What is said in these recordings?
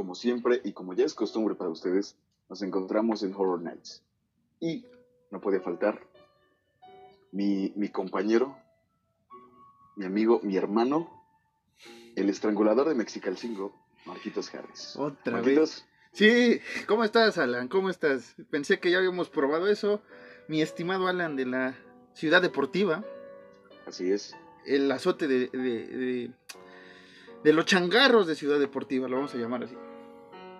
Como siempre y como ya es costumbre para ustedes, nos encontramos en Horror Nights. Y no puede faltar mi, mi compañero, mi amigo, mi hermano, el estrangulador de Mexicalcingo, Marquitos Harris. Otra Marquitos, vez. Sí, ¿cómo estás, Alan? ¿Cómo estás? Pensé que ya habíamos probado eso. Mi estimado Alan de la Ciudad Deportiva, así es. el azote de, de, de, de los changarros de Ciudad Deportiva, lo vamos a llamar así.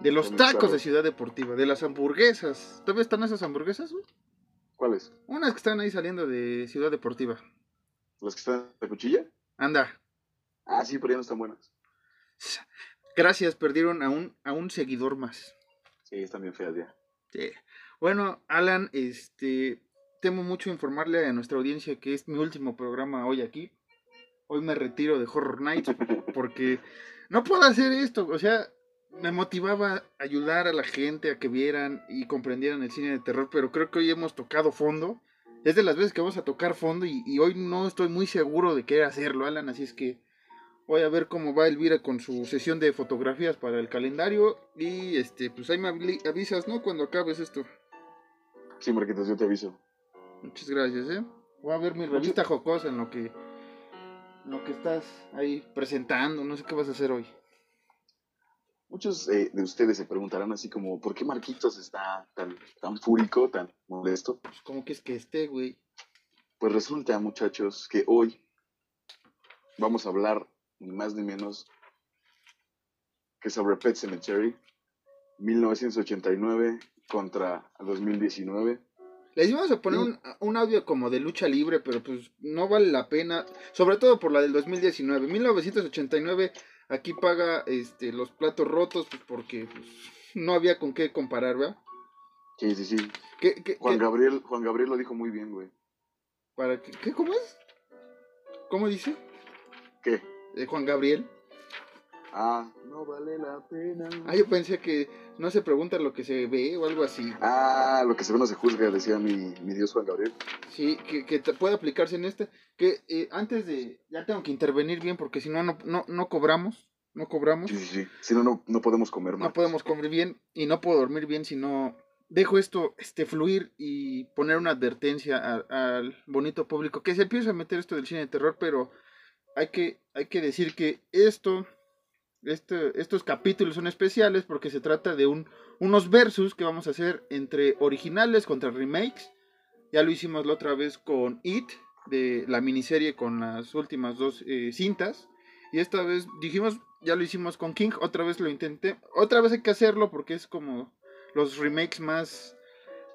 De los tacos de Ciudad Deportiva, de las hamburguesas. ¿Todavía están esas hamburguesas? güey? ¿Cuál es? Unas que están ahí saliendo de Ciudad Deportiva. ¿Las que están de cuchilla? Anda. Ah, sí, pero ya no están buenas. Gracias, perdieron a un, a un seguidor más. Sí, están bien feas ya. Sí. Bueno, Alan, este, temo mucho informarle a nuestra audiencia que es mi último programa hoy aquí. Hoy me retiro de Horror Nights porque no puedo hacer esto. O sea, me motivaba ayudar a la gente a que vieran y comprendieran el cine de terror, pero creo que hoy hemos tocado fondo. Es de las veces que vamos a tocar fondo y, y hoy no estoy muy seguro de qué hacerlo, Alan, así es que voy a ver cómo va Elvira con su sesión de fotografías para el calendario y este, pues ahí me avisas, ¿no? Cuando acabes esto. Sí, Marquitos, yo te aviso. Muchas gracias, ¿eh? Voy a ver mi revista jocosa en lo que en lo que estás ahí presentando, no sé qué vas a hacer hoy. Muchos eh, de ustedes se preguntarán así como, ¿por qué Marquitos está tan, tan fúrico, tan molesto? Pues cómo que es que esté, güey. Pues resulta, muchachos, que hoy vamos a hablar ni más ni menos que sobre Pet Cemetery 1989 contra 2019. Les íbamos a poner un, un audio como de lucha libre, pero pues no vale la pena, sobre todo por la del 2019. 1989 aquí paga este los platos rotos pues porque pues, no había con qué comparar, ¿verdad? Sí, sí, sí. ¿Qué, qué, Juan qué- Gabriel, Juan Gabriel lo dijo muy bien, güey. para qué, qué- cómo es? ¿Cómo dice? ¿Qué? Eh, Juan Gabriel. Ah, no vale la pena. Ah, yo pensé que no se pregunta lo que se ve o algo así. Ah, lo que se ve no se juzga, decía mi, mi Dios Juan Gabriel. Sí, que, que puede aplicarse en este. Que eh, antes de. Ya tengo que intervenir bien porque si no, no, no, no cobramos. No cobramos. Sí, sí, sí. Si no, no, no podemos comer más. No podemos comer bien y no puedo dormir bien si no dejo esto este, fluir y poner una advertencia al bonito público que se empieza a meter esto del cine de terror, pero hay que, hay que decir que esto, este, estos capítulos son especiales porque se trata de un, unos versus que vamos a hacer entre originales contra remakes. Ya lo hicimos la otra vez con It, de la miniserie con las últimas dos eh, cintas. Y esta vez dijimos, ya lo hicimos con King, otra vez lo intenté. Otra vez hay que hacerlo porque es como los remakes más,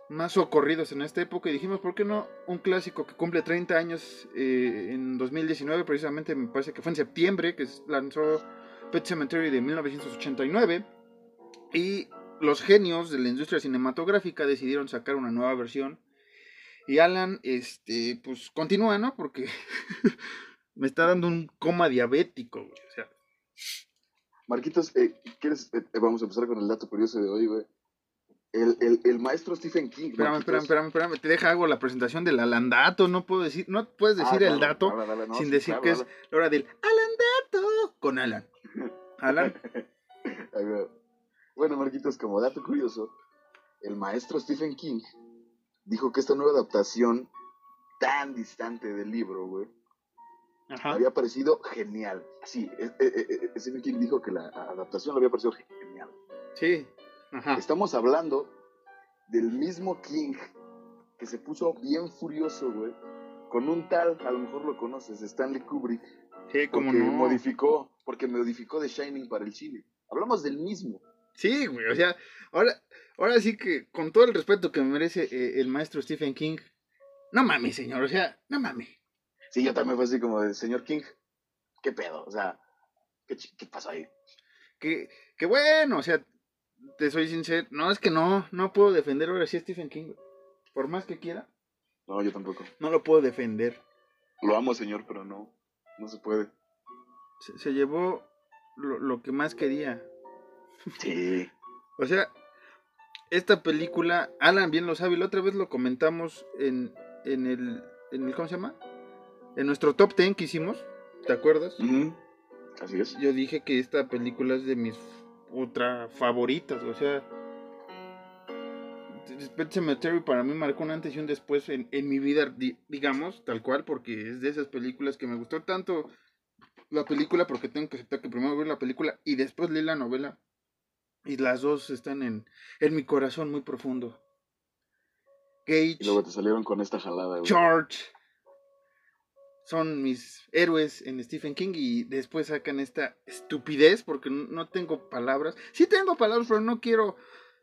más socorridos en esta época. Y dijimos, ¿por qué no un clásico que cumple 30 años eh, en 2019? Precisamente me parece que fue en septiembre que lanzó Pet Cemetery de 1989. Y los genios de la industria cinematográfica decidieron sacar una nueva versión. Y Alan, este, pues continúa, ¿no? Porque me está dando un coma diabético, güey. O sea, Marquitos, eh, ¿quieres? eh, vamos a empezar con el dato curioso de hoy, güey. El, el, el maestro Stephen King. espérame, espérame, espérame, espérame. Te deja hago la presentación del Alan Dato. No puedo decir, no puedes decir Ah, el claro, dato dale, dale, no, sin sí, decir claro, que es la hora del Alan Dato con Alan. Alan. Bueno, Marquitos, como dato curioso, el maestro Stephen King dijo que esta nueva adaptación tan distante del libro, güey, Ajá. había parecido genial. Sí, eh, eh, eh, Stephen King dijo que la adaptación le había parecido genial. Sí. Ajá. Estamos hablando del mismo King que se puso bien furioso, güey, con un tal, a lo mejor lo conoces, Stanley Kubrick, Sí, como no. modificó, porque modificó The Shining para el cine. Hablamos del mismo. Sí, güey, o sea, ahora, ahora sí que con todo el respeto que me merece eh, el maestro Stephen King, no mames, señor, o sea, no mames. Sí, yo también fue así como de, señor King, ¿qué pedo? O sea, ¿qué, qué pasó ahí? Que, que bueno, o sea, te soy sincero, no, es que no, no puedo defender ahora sí a Stephen King, por más que quiera, No, yo tampoco. no lo puedo defender. Lo amo, señor, pero no, no se puede. Se, se llevó lo, lo que más quería. Sí. O sea, esta película, Alan bien lo sabe, la otra vez lo comentamos en, en, el, en el, ¿cómo se llama? En nuestro top 10 que hicimos, ¿te acuerdas? Así es. Yo dije que esta película es de mis ultra favoritas, o sea, Pet Cemetery para mí marcó un antes y un después en, en mi vida, di- digamos, tal cual, porque es de esas películas que me gustó tanto la película, porque tengo que aceptar que primero vi la película y después leí la novela, y las dos están en, en mi corazón muy profundo. Gage, Y luego te salieron con esta jalada, güey. George son mis héroes en Stephen King y después sacan esta estupidez porque no tengo palabras. Sí tengo palabras, pero no quiero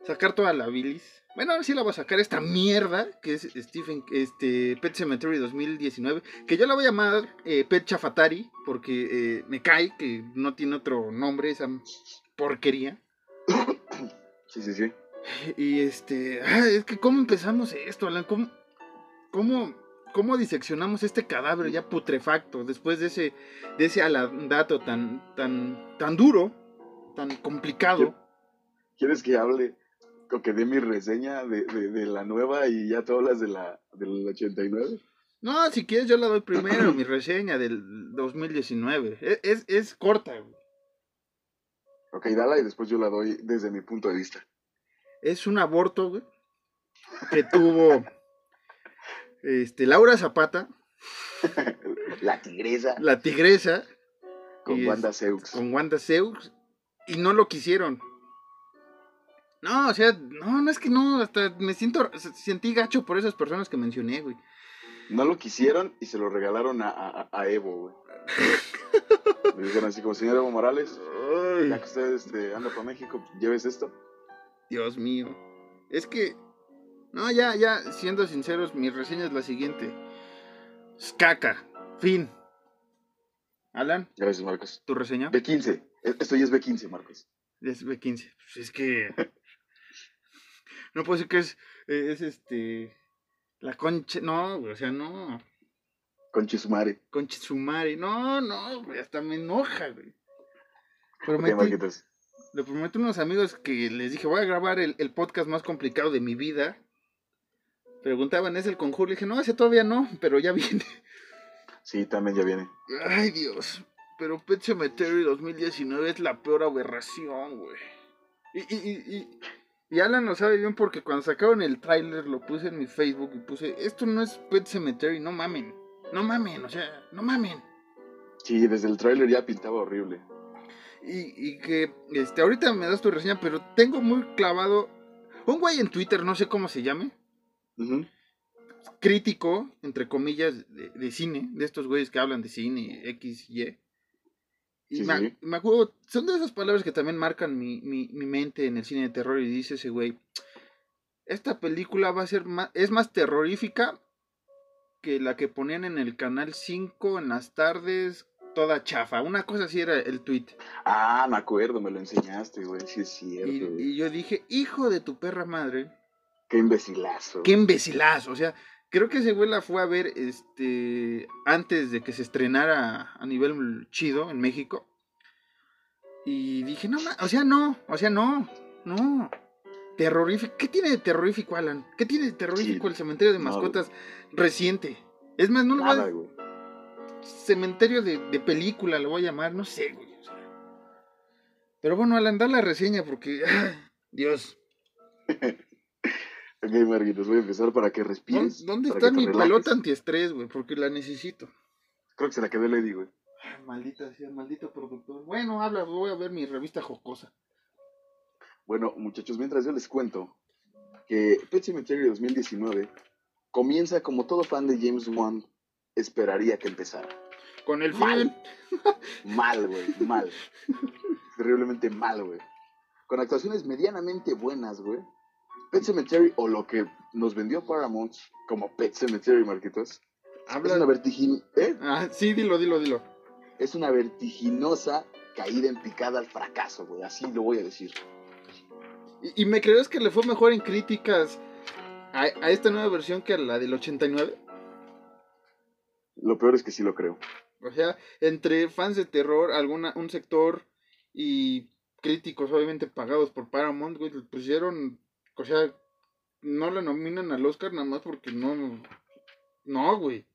sacar toda la bilis. Bueno, ahora sí la voy a sacar esta mierda que es Stephen este Pet Cemetery 2019, que yo la voy a llamar eh, Pet Chafatari porque eh, me cae que no tiene otro nombre esa porquería. Sí, sí, sí. Y este, ah, es que cómo empezamos esto, Alan, cómo, cómo, cómo diseccionamos este cadáver ya putrefacto después de ese, de ese alandato tan, tan, tan duro, tan complicado. ¿Quieres que hable que dé mi reseña de, de, de la nueva y ya tú hablas de la del 89? No, si quieres yo la doy primero, mi reseña del 2019. Es, es, es corta, güey. Ok, dala y después yo la doy desde mi punto de vista. Es un aborto, güey, que tuvo este, Laura Zapata, La tigresa la tigresa, con y es- Wanda Seux. con Wanda Zeus y no lo quisieron. No, o sea, no, no es que no, hasta me siento, sentí gacho por esas personas que mencioné, güey. No lo quisieron y se lo regalaron a, a, a Evo, güey. Le dijeron así como, señor Evo Morales, ya que usted este, anda para México, lleves esto. Dios mío. Es que, no, ya, ya, siendo sinceros, mi reseña es la siguiente. Es caca, fin. Alan, Gracias, Marcos. ¿tu reseña? B15. E- Esto ya es B15, Marcos. Es B15. Pues es que. No puedo decir que es, es este. La concha. No, güey, o sea, no. Con Chisumare. Concha su madre. No, no, güey, hasta me enoja, güey. Prometí, le prometí a unos amigos que les dije, voy a grabar el, el podcast más complicado de mi vida. Preguntaban, ¿es el conjuro? Le dije, no, ese todavía no, pero ya viene. Sí, también ya viene. Ay, Dios. Pero Pet Cemetery 2019 es la peor aberración, güey. Y, y, y, y, Alan lo sabe bien porque cuando sacaron el tráiler lo puse en mi Facebook y puse, esto no es Pet Cemetery, no mamen. No mamen, o sea, no mamen. Sí, desde el tráiler ya pintaba horrible. Y, y que, este, ahorita me das tu reseña, pero tengo muy clavado un güey en Twitter, no sé cómo se llame, crítico, entre comillas, de, de cine, de estos güeyes que hablan de cine, X, Y. Y Sí, me, sí. me acuerdo, son de esas palabras que también marcan mi, mi, mi mente en el cine de terror y dice ese güey, esta película va a ser más, es más terrorífica que la que ponían en el canal 5 en las tardes, toda chafa. Una cosa así era el tweet. Ah, me acuerdo, me lo enseñaste, güey. Sí, es cierto. Y yo dije, hijo de tu perra madre, Qué imbecilazo. qué imbecilazo. O sea, creo que ese güey la fue a ver este antes de que se estrenara a nivel chido en México. Y dije, no, o sea, no, o sea, no, no. Terrorífico. ¿Qué tiene de terrorífico, Alan? ¿Qué tiene de terrorífico Sí, el cementerio de no, mascotas reciente? Es más, no lo voy a... güey. Cementerio de, de película, lo voy a llamar, no sé, güey. o sea. Pero bueno, Alan, da la reseña porque... Dios. Ok, Marquitos, voy a empezar para que ¿Dónde, respires. dónde está mi pelota antiestrés, güey? Porque la necesito. Creo que se la quedó Lady, güey. Ay, maldita sea, maldito productor. Bueno, habla, voy a ver mi revista jocosa. Bueno, muchachos, mientras yo les cuento que Pet Cemetery 2019 comienza como todo fan de James Wan esperaría que empezara. Con el Mal. Mal, güey, mal. Terriblemente mal, güey. Con actuaciones medianamente buenas, güey. Pet Cemetery, o lo que nos vendió Paramount como Pet Cemetery, Marquitos, es una, vertigin ¿eh? Ah, sí, dilo, dilo, dilo. es una vertiginosa caída en picada al fracaso, güey. Así lo voy a decir. ¿Y, y me crees que le fue mejor en críticas a, a esta nueva versión que a la del 89? Lo peor es que sí lo creo. O sea, entre fans de terror, alguna, un sector y críticos obviamente pagados por Paramount, güey, le pusieron, o sea, no la nominan al Oscar nada más porque no, no, güey.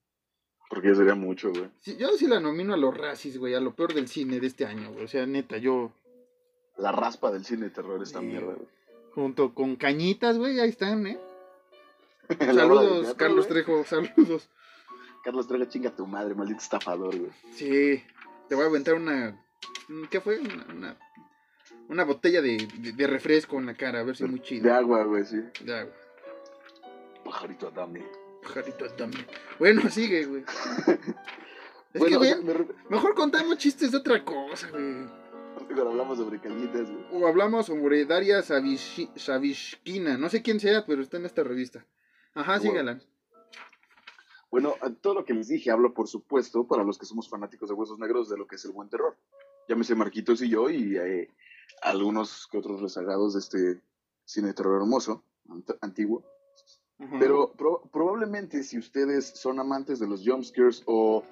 Porque ya sería mucho, güey. Sí, yo sí la nomino a los racis, güey, a lo peor del cine de este año, güey. O sea, neta, yo, La raspa del cine de terror esta mierda, güey. junto con Cañitas, güey, ahí están, ¿eh? Saludos, teatro, Carlos. Trejo, saludos. Carlos Trejo, chinga tu madre, maldito estafador, güey. Sí, te voy a aventar una, ¿qué fue? Una, una, una botella de, de, de refresco en la cara, a ver si muy De chido. agua, güey, sí. De agua. Pajarito Adame. Pajarito también. Bueno, sigue, güey. Es bueno, que, güey, me mejor contamos chistes de otra cosa, güey. cuando hablamos sobre cañitas, güey. O hablamos sobre Daria Savish- Savishkina. No sé quién sea, pero está en esta revista. Ajá, Wow. sígala. Bueno, todo lo que les dije hablo, por supuesto, para los que somos fanáticos de Huesos Negros, de lo que es el buen terror. Llámese Marquitos y yo y eh, algunos que otros rezagados de este cine de terror hermoso, ant- antiguo. Pero pro- probablemente si ustedes son amantes de los jumpscares o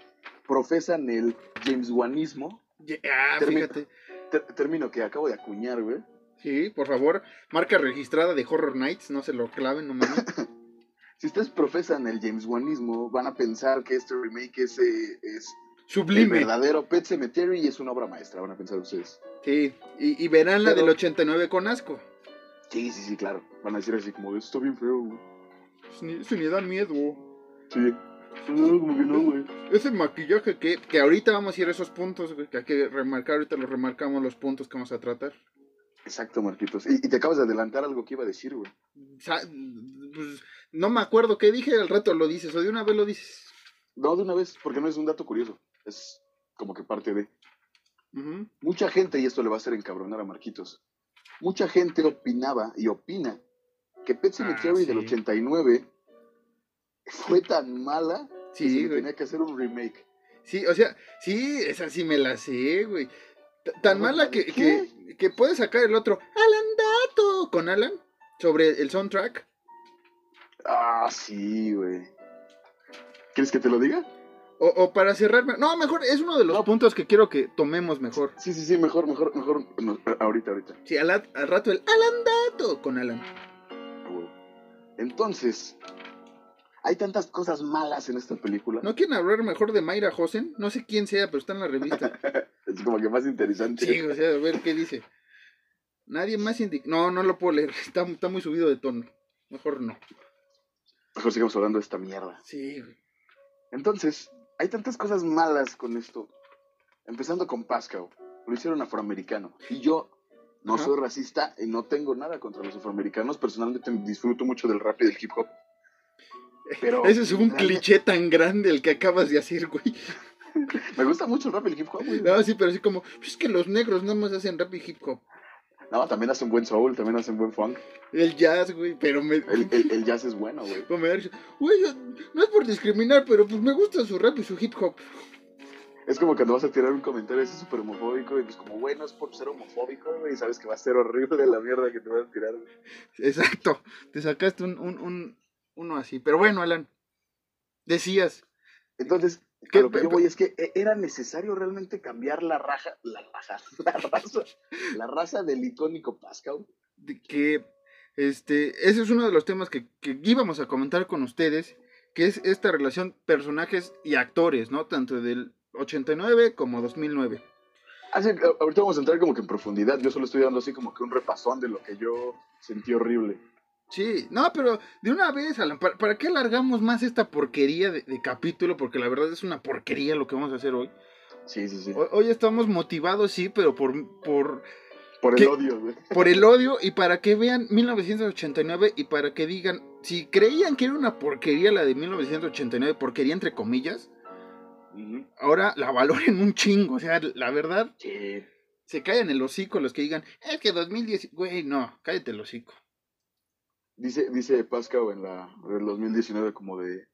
profesan el James Wanismo, ah, fíjate. ter- término que acabo de acuñar, güey. Sí, por favor. Marca registrada de Horror Nights. No se lo claven, no mames. Si ustedes profesan el James Wanismo, van a pensar que este remake es, eh, es el Sublime. verdadero Pet Cemetery y es una obra maestra, van a pensar ustedes. Sí. Y, y verán la Pero- del 89 con asco. Sí, sí, sí, claro. Van a decir así como, esto está bien feo, güey. Ni, eso ni da miedo. Sí. No, como que no, güey. Ese maquillaje que, que ahorita vamos a ir a esos puntos, güey, que hay que remarcar, ahorita los remarcamos los puntos que vamos a tratar. Exacto, Marquitos. Y, y te acabas de adelantar algo que iba a decir, güey. Pues, no me acuerdo qué dije, al rato lo dices, o de una vez lo dices. No, de una vez, porque no es un dato curioso. Es como que parte de... Mucha gente, y esto le va a hacer encabronar a Marquitos, mucha gente opinaba y opina que Pet Cemetery sí. del 89 fue tan mala que se le tenía que hacer un remake. Sí, o sea, sí, esa sí me la sé, güey. T- Tan mala que, que, que puede sacar el otro Alan Dato con Alan sobre el soundtrack. Ah, sí, güey. ¿Quieres que te lo diga? O, o para cerrar, no, mejor, es uno de los No. puntos que quiero que tomemos mejor. Sí, sí, sí, mejor, mejor, mejor. no, ahorita, ahorita. Sí, al, al rato el Alan Dato con Alan. Entonces, hay tantas cosas malas en esta película. ¿No quieren hablar mejor de Mayra Hosen? No sé quién sea, pero está en la revista. Es como que más interesante. Sí, o sea, a ver qué dice. Nadie más indica. No, no lo puedo leer. Está, está muy subido de tono. Mejor no. Mejor sigamos hablando de esta mierda. Sí, güey. Entonces, hay tantas cosas malas con esto. Empezando con Pascal. Lo hicieron afroamericano. Y yo no soy racista y no tengo nada contra los afroamericanos. Personalmente disfruto mucho del rap y del hip hop. Pero Ese es un cliché tan grande el que acabas de hacer, güey. Me gusta mucho el rap y el hip hop, güey. No, sí, pero así como, "Pues es que los negros nada más hacen rap y hip hop. No, también hacen buen soul, también hacen buen funk. El jazz, güey, pero me... El, el- el jazz es bueno, güey. no es por discriminar, pero pues me gusta su rap y su hip hop. Es como cuando vas a tirar un comentario así súper homofóbico y pues como, güey, no es por ser homofóbico, güey, y sabes que va a ser horrible la mierda que te vas a tirar, güey. Exacto. Te sacaste un, un, un- uno así. Pero bueno, Alan. Decías. Entonces, ¿Qué- a lo que yo voy es que e- era necesario realmente cambiar la raja, la raja, la raza, la raza del icónico Pascal. de que este ese es uno de los temas que, que íbamos a comentar con ustedes, que es esta relación personajes y actores, ¿no? Tanto del 89 como 2009. Así, a- ahorita vamos a entrar como que en profundidad, yo solo estoy dando así como que un repasón de lo que yo sentí horrible. Sí, no, pero de una vez, Alan, ¿para, para qué alargamos más esta porquería de, de capítulo? Porque la verdad es una porquería lo que vamos a hacer hoy. Sí, sí, sí. Hoy, hoy estamos motivados, sí, pero por, por, Por el odio, güey. por el odio y para que vean 1989 y para que digan, si creían que era una porquería la de 1989, porquería entre comillas, ahora la valoren un chingo. O sea, la verdad, Sí. se callan el hocico los que digan, es que 2010, güey, no, cállate el hocico. Dice, dice Pascal en la del 2019 como de,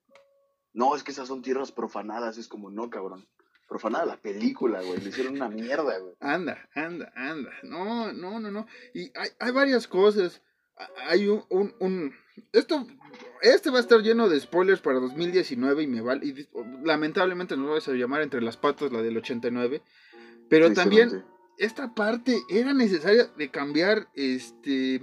no, es que esas son tierras profanadas. Es como, no, cabrón. Profanada la película, güey. Le hicieron una mierda, güey. Anda, anda, anda. No, no, no, no. Y hay, hay varias cosas. Hay un, un, un- Esto, este va a estar lleno de spoilers para 2019 y me vale. Y lamentablemente nos vas a llamar entre las patas la del 89. Pero también esta parte era necesaria de cambiar este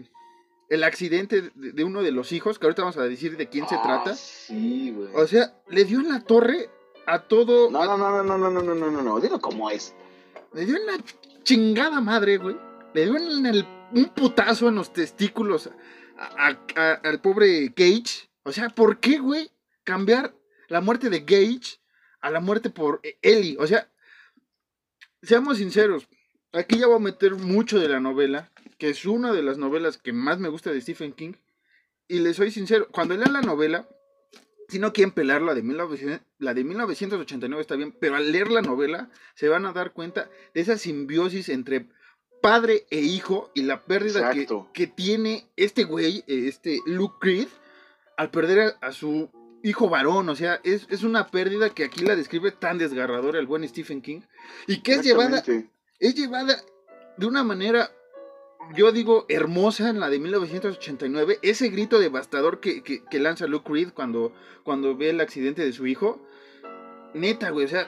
el accidente de, de uno de los hijos, que ahorita vamos a decir de quién se Ah, trata. Sí, güey. O sea, le dio en la torre a todo. No, no, no, no, no, no, no, no, no, no. Dilo como es. Le dio en la chingada madre, güey. Le dio en el, un putazo en los testículos a- a- a- al pobre Gage. O sea, ¿por qué, güey? Cambiar la muerte de Gage a la muerte por Ellie. O sea, seamos sinceros. Aquí ya voy a meter mucho de la novela, que es una de las novelas que más me gusta de Stephen King. Y les soy sincero, cuando lean la novela, si no quieren pelar la de, 1900 la de 1989 está bien, pero al leer la novela se van a dar cuenta de esa simbiosis entre padre e hijo y la pérdida que, que tiene este güey, este Luke Creed, al perder a, a su hijo varón. O sea, es, es una pérdida que aquí la describe tan desgarradora el buen Stephen King y que es llevada es llevada de una manera, yo digo, hermosa en la de 1989. Ese grito devastador que, que- que lanza Luke Reed cuando, cuando ve el accidente de su hijo. Neta, güey, o sea,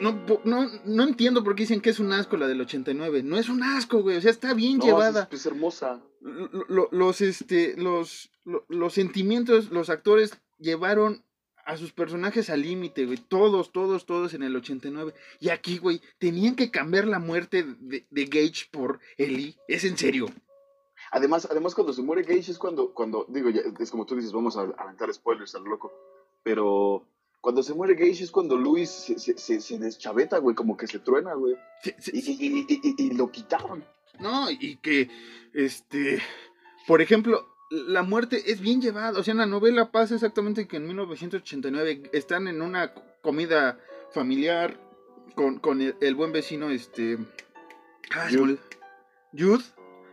no, no, no entiendo por qué dicen que es un asco la del 89. No es un asco, güey, o sea, está bien No, llevada. Es, hermosa. Lo- lo- los, este, los, lo- los sentimientos, los actores llevaron a sus personajes al límite, güey. Todos, todos, todos en el 89. Y aquí, güey, tenían que cambiar la muerte de, de Gage por Ellie. Es en serio. Además, además cuando se muere Gage es cuando, cuando digo, ya, es como tú dices, vamos a aventar spoilers al loco, pero cuando se muere Gage es cuando Luis se, se, se, se deschaveta, güey, como que se truena, güey, y lo quitaron. No, y que, este, por ejemplo, la muerte es bien llevada. O sea, en la novela pasa exactamente que en 1989 están en una comida familiar con, con el, el buen vecino, este, ah, Jude. Jude,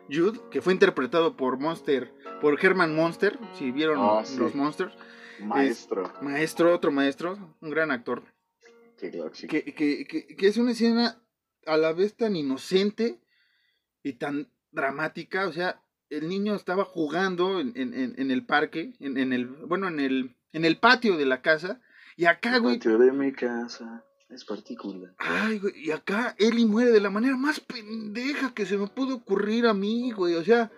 Jude, que fue interpretado por Monster, por Herman Monster, si vieron Ah, sí. los Monsters. Maestro. Maestro, otro maestro, un gran actor claro sí. que, que, que, que es una escena a la vez tan inocente y tan dramática. O sea, el niño estaba jugando en, en, en- en el parque, en, en el, bueno, en el, en el patio de la casa. Y acá, güey, patio de mi casa es particular. ay, güey, y acá Eli muere de la manera más pendeja que se me pudo ocurrir a mí, güey. O sea,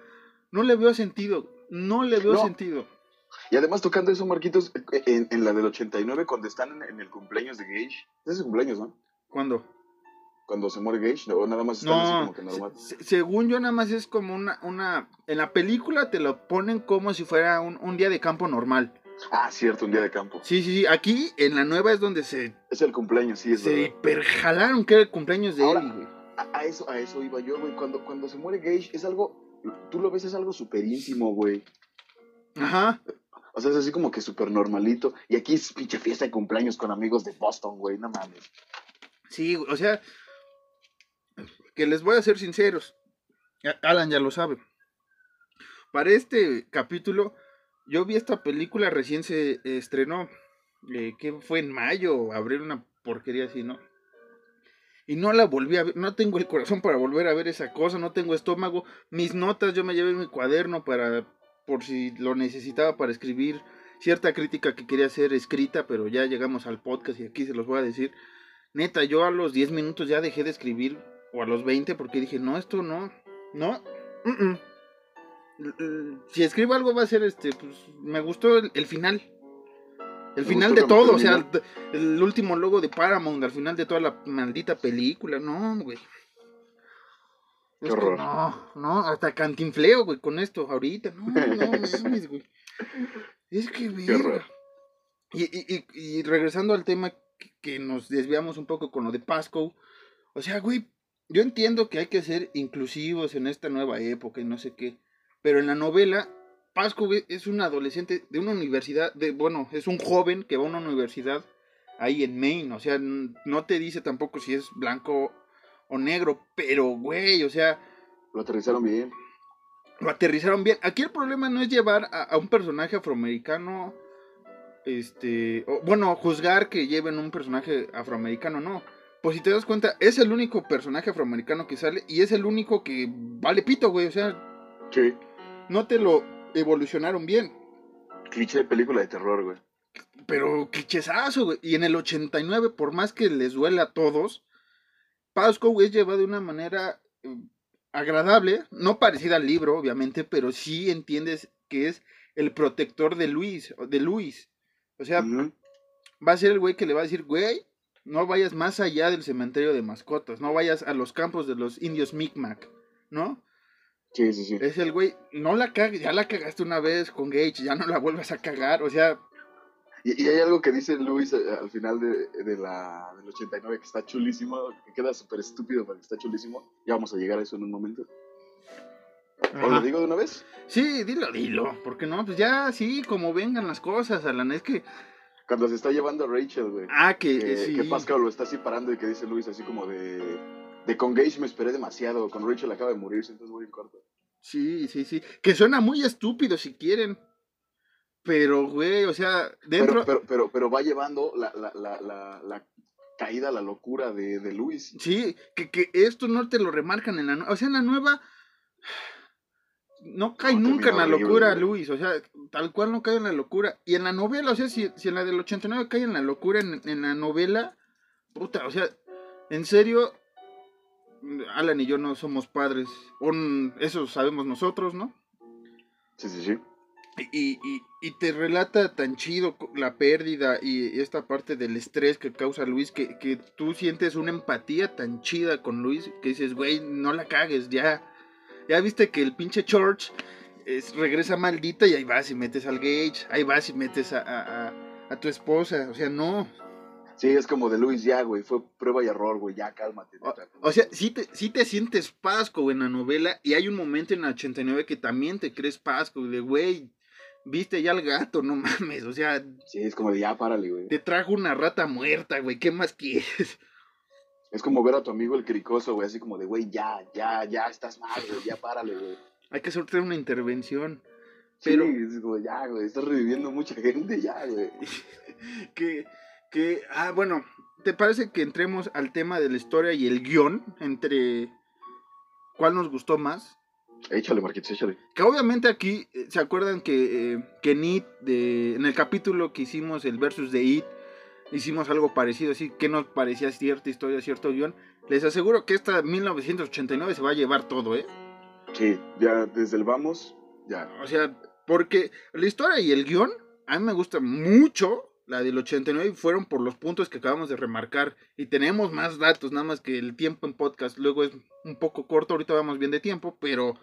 no le veo sentido. No le veo No. sentido. Y además tocando eso, Marquitos, en, en la del 89, cuando están en, en el cumpleaños de Gage, es su cumpleaños, ¿no? ¿Cuándo? Cuando se muere Gage, o nada más están así como que normal. se- según yo nada más es como una, una, en la película te lo ponen como si fuera un, un día de campo normal. Ah, cierto, un día de campo. Sí, sí, sí, aquí en la nueva es donde se, Es el cumpleaños, sí, es se verdad. hiperjalaron que era el cumpleaños de Ahora- Ellie, güey. A, a eso, a eso iba yo, güey. Cuando, cuando se muere Gage, es algo. Tú lo ves, es algo súper íntimo, güey. Ajá, O sea, es así como que súper normalito. Y aquí es pinche fiesta de cumpleaños con amigos de Boston, güey. No mames. sí, güey, o sea, que les voy a ser sinceros. Alan ya lo sabe. Para este capítulo, yo vi esta película recién se estrenó, eh, que fue en mayo, abril, una porquería así, ¿no? Y no la volví a ver, no tengo el corazón para volver a ver esa cosa, no tengo estómago. Mis notas yo me llevé en mi cuaderno para, por si lo necesitaba para escribir cierta crítica que quería hacer escrita, pero ya llegamos al podcast y aquí se los voy a decir. Neta, yo a los 10 minutos ya dejé de escribir, o a los 20, porque dije, no, esto no, no, si escribo algo va a ser este, pues me gustó el, el final. El ¿Te final de todo, o sea, el, último logo de Paramount al final de toda la maldita película, no, güey. Qué horror. no, no, hasta cantinfleo, güey, con esto ahorita, no, no mames, güey. Es que, verga. horror. Y, y, y, y regresando al tema que, que nos desviamos un poco con lo de Pasco, o sea, güey, yo entiendo que hay que ser inclusivos en esta nueva época y no sé qué, pero en la novela, Pasco es un adolescente de una universidad, de, bueno, es un joven que va a una universidad ahí en Maine, o sea, no te dice tampoco si es blanco o negro, pero güey, o sea... Lo aterrizaron bien. Lo aterrizaron bien. Aquí el problema no es llevar a, un personaje afroamericano, este, bueno, juzgar que lleven un personaje afroamericano, no. Pues si te das cuenta, es el único personaje afroamericano que sale y es el único que vale pito, güey, o sea... Sí. No te lo evolucionaron bien. Cliché de película de terror, güey. Pero clichesazo, güey. Y en el 89, por más que les duela a todos, Pasco es llevado de una manera eh, agradable, no parecida al libro, obviamente, pero sí entiendes que es el protector de Luis, de Luis. O sea, va a ser el güey que le va a decir, güey, no vayas más allá del cementerio de mascotas, no vayas a los campos de los indios Micmac, ¿no? Sí, sí, sí. Es el güey, no la cagues, ya la cagaste una vez con Gage, ya no la vuelvas a cagar, o sea, y, hay algo que dice Luis eh, al final de, de la, del 89 que está chulísimo, que queda súper estúpido, pero que está chulísimo. Ya vamos a llegar a eso en un momento. ¿O lo digo de una vez? Sí, dilo, dilo. Porque no, pues ya, sí, como vengan las cosas, Alan. Es que. Cuando se está llevando a Rachel, güey. Ah, que. Que, sí. que Pascal lo está así parando y que dice Luis así como de. De con Gage me esperé demasiado. Con Rachel acaba de morirse, entonces voy en corto. Sí, sí, sí. Que suena muy estúpido si quieren. Pero, güey, o sea, dentro. Pero, pero, pero, va llevando la, la, la, la, caída, la locura de, de Luis. Sí, que, que, esto no te lo remarcan en la. O sea, en la nueva. No cae nunca en la locura, Luis. O sea, tal cual no cae en la locura. Y en la novela, o sea, si, si en la del 89 cae en la locura, en, en la novela. Puta, o sea, en serio. Alan y yo no somos padres. eso sabemos nosotros, ¿no? Sí, sí, sí. Y, y, te relata tan chido la pérdida y esta parte del estrés que causa Luis, que, que tú sientes una empatía tan chida con Luis, que dices, güey, no la cagues, ya, ya viste que el pinche George es, regresa maldita y ahí vas y metes al Gage, ahí vas y metes a, a, a, tu esposa, o sea, no. Sí, es como de Luis, ya, güey, fue prueba y error, güey, ya, cálmate. O, sea, sí te, sí te sientes Pasco en la novela y hay un momento en la 89 que también te crees Pasco, de, güey, viste ya al gato, no mames, o sea. Sí, es como de ya, párale, güey. Te trajo una rata muerta, güey, ¿qué más quieres? Es como ver a tu amigo el cricoso, güey, así como de, güey, ya, ya, ya estás mal, güey, ya párale, güey. Hay que hacer una intervención. Pero... Sí, es como, ya, güey, estás reviviendo mucha gente, ya, güey. que, que, ah, bueno, ¿te parece que entremos al tema de la historia y el guion entre cuál nos gustó más? Échale, Marquitos, échale. Que obviamente aquí, eh, ¿se acuerdan que, eh, que en de, en el capítulo que hicimos, el versus de It, hicimos algo parecido, así que nos parecía cierta historia, cierto guion? Les aseguro que esta 1989 se va a llevar todo, ¿eh? Sí, ya desde el vamos, ya. O sea, porque la historia y el guion, a mí me gusta mucho la del 89 fueron por los puntos que acabamos de remarcar y tenemos más datos, nada más que el tiempo en podcast luego es un poco corto, ahorita vamos bien de tiempo, pero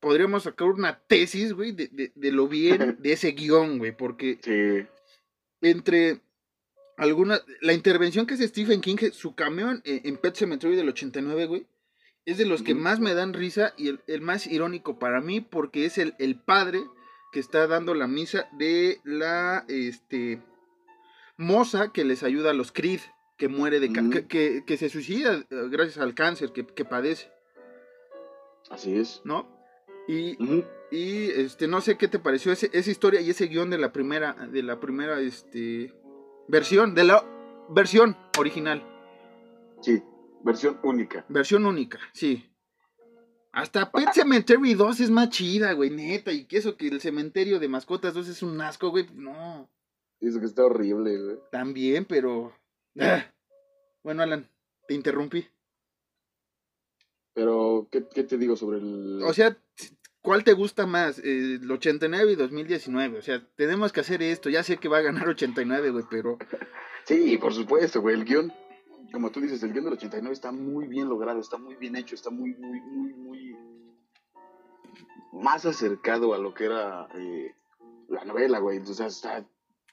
podríamos sacar una tesis, güey, de, de, lo bien de ese guion, güey, porque entre algunas, la intervención que hace Stephen King, su camión en, Pet Cemetery del 89, güey, es de los que más me dan risa y el, el más irónico para mí porque es el, el padre que está dando la misa de la, este, moza que les ayuda a los Creed, que muere de que, que, se suicida eh, gracias al cáncer que, padece. Así es. ¿No? Y, y este, no sé qué te pareció ese, esa historia y ese guion de la primera, de la primera este, versión, de la versión original. Sí, versión única. Versión única, sí. Hasta Pet Cemetery 2 es más chida, güey, neta. Y que eso que el cementerio de mascotas 2 es un asco, güey. No. Dice que está horrible, güey. También, pero. Ah. Bueno, Alan, te interrumpí. Pero, ¿qué, te digo sobre el. O sea, ¿cuál te gusta más? El 89 y 2019. O sea, tenemos que hacer esto. Ya sé que va a ganar 89, güey, pero. sí, por supuesto, güey. El guion, como tú dices, el guion del 89 está muy bien logrado, está muy bien hecho, está muy, muy, muy, muy. Más acercado a lo que era eh, la novela, güey. Sea, está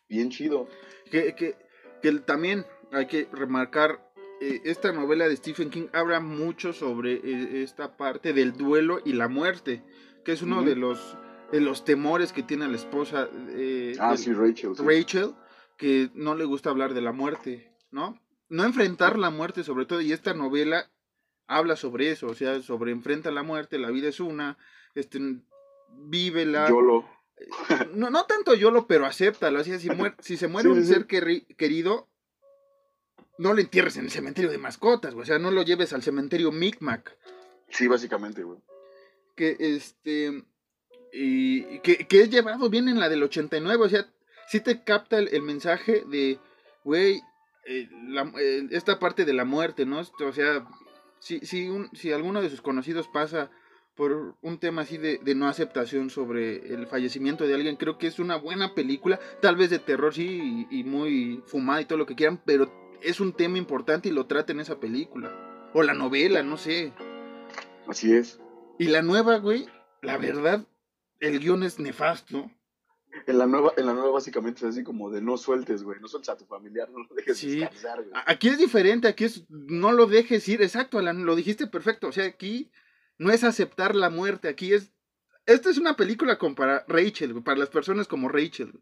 bien chido. Que, que, que también hay que remarcar eh, esta novela de Stephen King habla mucho sobre eh, esta parte del duelo y la muerte, que es uno de los de los temores que tiene la esposa eh, Ah, del- sí, Rachel. sí. Rachel, que no le gusta hablar de la muerte, ¿no? No enfrentar la muerte sobre todo, y esta novela habla sobre eso, o sea, sobre enfrenta la muerte, la vida es una, este, vívela. Yolo. No, no tanto YOLO, pero acéptalo, o sea, si, muer- si se muere Sí, un sí, ser queri- querido, no lo entierres en el cementerio de mascotas, güey, o sea, no lo lleves al cementerio Micmac, Sí, básicamente, güey. Que este, y, que, que es llevado bien en la del 89, o sea, sí te capta el, el mensaje de, güey, eh, eh, esta parte de la muerte, ¿no? O sea, si, si, si alguno de sus conocidos pasa por un tema así de, de no aceptación sobre el fallecimiento de alguien, creo que es una buena película, tal vez de terror, sí, y, y muy fumada y todo lo que quieran, pero es un tema importante y lo trata en esa película. O la novela, no sé. Así es. Y la nueva, güey, la verdad, el guion es nefasto. En la nueva, en la nueva básicamente es así como de no sueltes, güey. No sueltes a tu familiar, no lo dejes Sí. descansar, güey. Aquí es diferente, aquí es no lo dejes ir, exacto, Alan, lo dijiste perfecto. O sea, aquí no es aceptar la muerte, aquí es. Esta es una película como para Rachel, güey, para las personas como Rachel,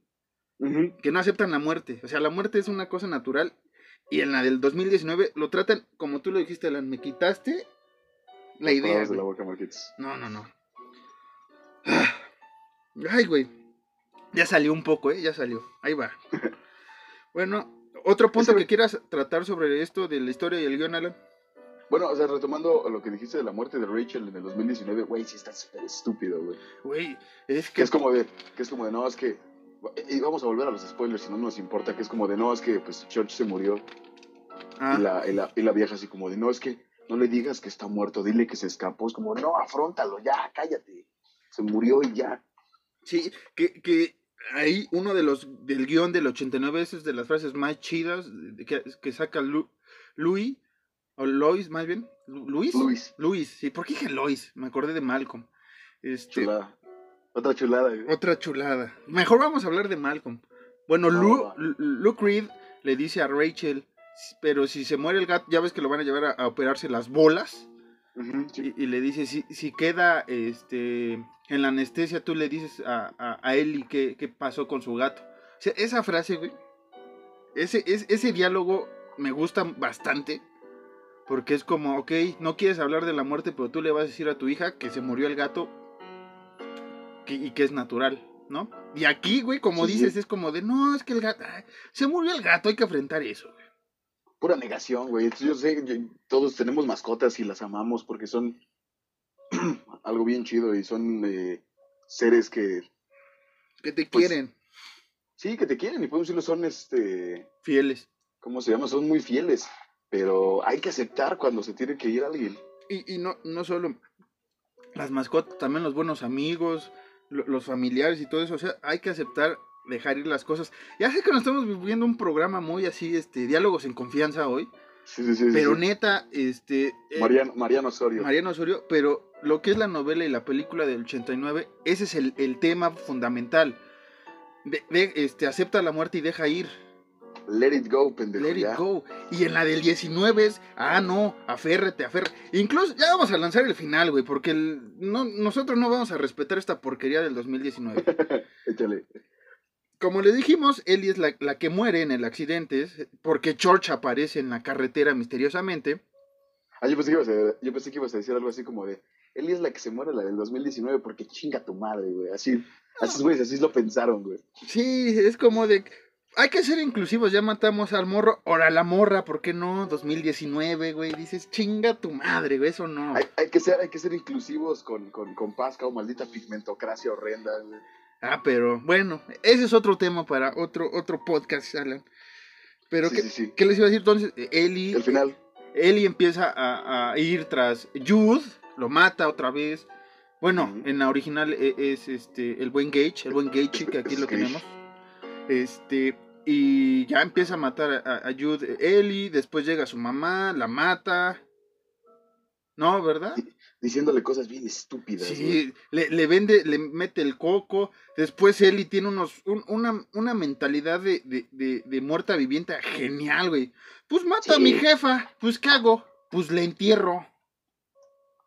güey, que no aceptan la muerte. O sea, la muerte es una cosa natural. Y en la del 2019 lo tratan, como tú lo dijiste, Alan, me quitaste la idea. de la boca. No, no, no. Ah. Ay, güey. Ya salió un poco, ¿eh? Ya salió. Ahí va. Bueno, otro punto que quieras tratar sobre esto de la historia y el guion, Alan. Bueno, o sea, retomando lo que dijiste de la muerte de Rachel en el 2019, güey, sí está súper estúpido, güey. Güey, es Que que... es como de, que es como de, no, es que, y vamos a volver a los spoilers, si no nos importa, que es como de, no, es que, pues, Church se murió, Ah, y, la, y, la, y la vieja así como de, no, es que, no le digas que está muerto, dile que se escapó, es como, no, afrontalo, ya, cállate, se murió y ya. Sí, que, que ahí uno de los del guion del 89 esa es de las frases más chidas que, que saca Lu, Louis, o Lois más bien, Lu- Luis. Luis. Luis, sí, ¿por qué dije Lois? Me acordé de Malcolm. Este, Chulada. Otra chulada, güey. Otra chulada. Mejor vamos a hablar de Malcolm. Bueno, No. Lu- Luke Reed le dice a Rachel, pero si se muere el gato, ya ves que lo van a llevar a, a operarse las bolas. Sí. Y, y le dice, si, si queda este en la anestesia, tú le dices a, a, a Ellie qué, qué pasó con su gato. O sea, esa frase, güey, ese, es, ese diálogo me gusta bastante. Porque es como, ok, no quieres hablar de la muerte, pero tú le vas a decir a tu hija que se murió el gato que- y que es natural, ¿no? Y aquí, güey, como Sí. dices, es como de, no, es que el gato, ay, se murió el gato, hay que enfrentar eso. güey". Pura negación, güey. Yo sé, yo- todos tenemos mascotas y las amamos porque son algo bien chido y son eh, seres que, Que te Pues, quieren, sí, que te quieren y podemos decirlo, son, este, fieles. ¿cómo se llama? Son muy fieles. Pero hay que aceptar cuando se tiene que ir alguien. Y, y no, no solo las mascotas, también los buenos amigos, lo- los familiares y todo eso. O sea, hay que aceptar dejar ir las cosas. Ya sé que nos estamos viviendo un programa muy así, este, diálogos en confianza hoy. Sí, sí, sí. Pero sí. neta, este... eh, Mariano, Mariano Osorio. Mariano Osorio, pero lo que es la novela y la película del 89, ese es el, el tema fundamental. De, de- este, acepta la muerte y deja ir. Let it go, pendejo. Let ya. it go. Y en la del 19 es, ah, no, aférrate, aférrate. Incluso ya vamos a lanzar el final, güey, porque el- no, nosotros no vamos a respetar esta porquería del 2019. Échale. Como le dijimos, Ellie es la, la que muere en el accidente, porque George aparece en la carretera misteriosamente. Ah, yo pensé, que ibas a, yo pensé que ibas a decir algo así como de, Eli es la que se muere, la del 2019, porque chinga tu madre, güey. Así, así, güey, así lo pensaron, güey. Sí, es como de, hay que ser inclusivos, ya matamos al morro, ahora la morra, ¿por qué no? 2019, güey, dices, chinga tu madre, güey, eso no. Hay, hay que ser, hay que ser inclusivos con, con, con Pasca o maldita pigmentocracia horrenda, güey. Ah, pero bueno, ese es otro tema para otro, otro podcast, Alan. Pero, Sí, ¿qué, sí, sí. qué les iba a decir entonces? Eli, El final, Eli empieza a, a ir tras Jude, lo mata otra vez. Bueno, en la original e- es, este el buen Gage, el buen Gage, que aquí Es lo Gage. tenemos. Este, y ya empieza a matar a, a Jude Eli, después llega su mamá, la mata. No, ¿verdad? diciéndole cosas bien estúpidas. Sí, le, le vende, le mete el coco. Después Eli tiene unos, un- una, una mentalidad de, de, de, de muerta viviente genial, güey. Pues mato a Sí. mi jefa. Pues ¿qué hago? Pues le entierro.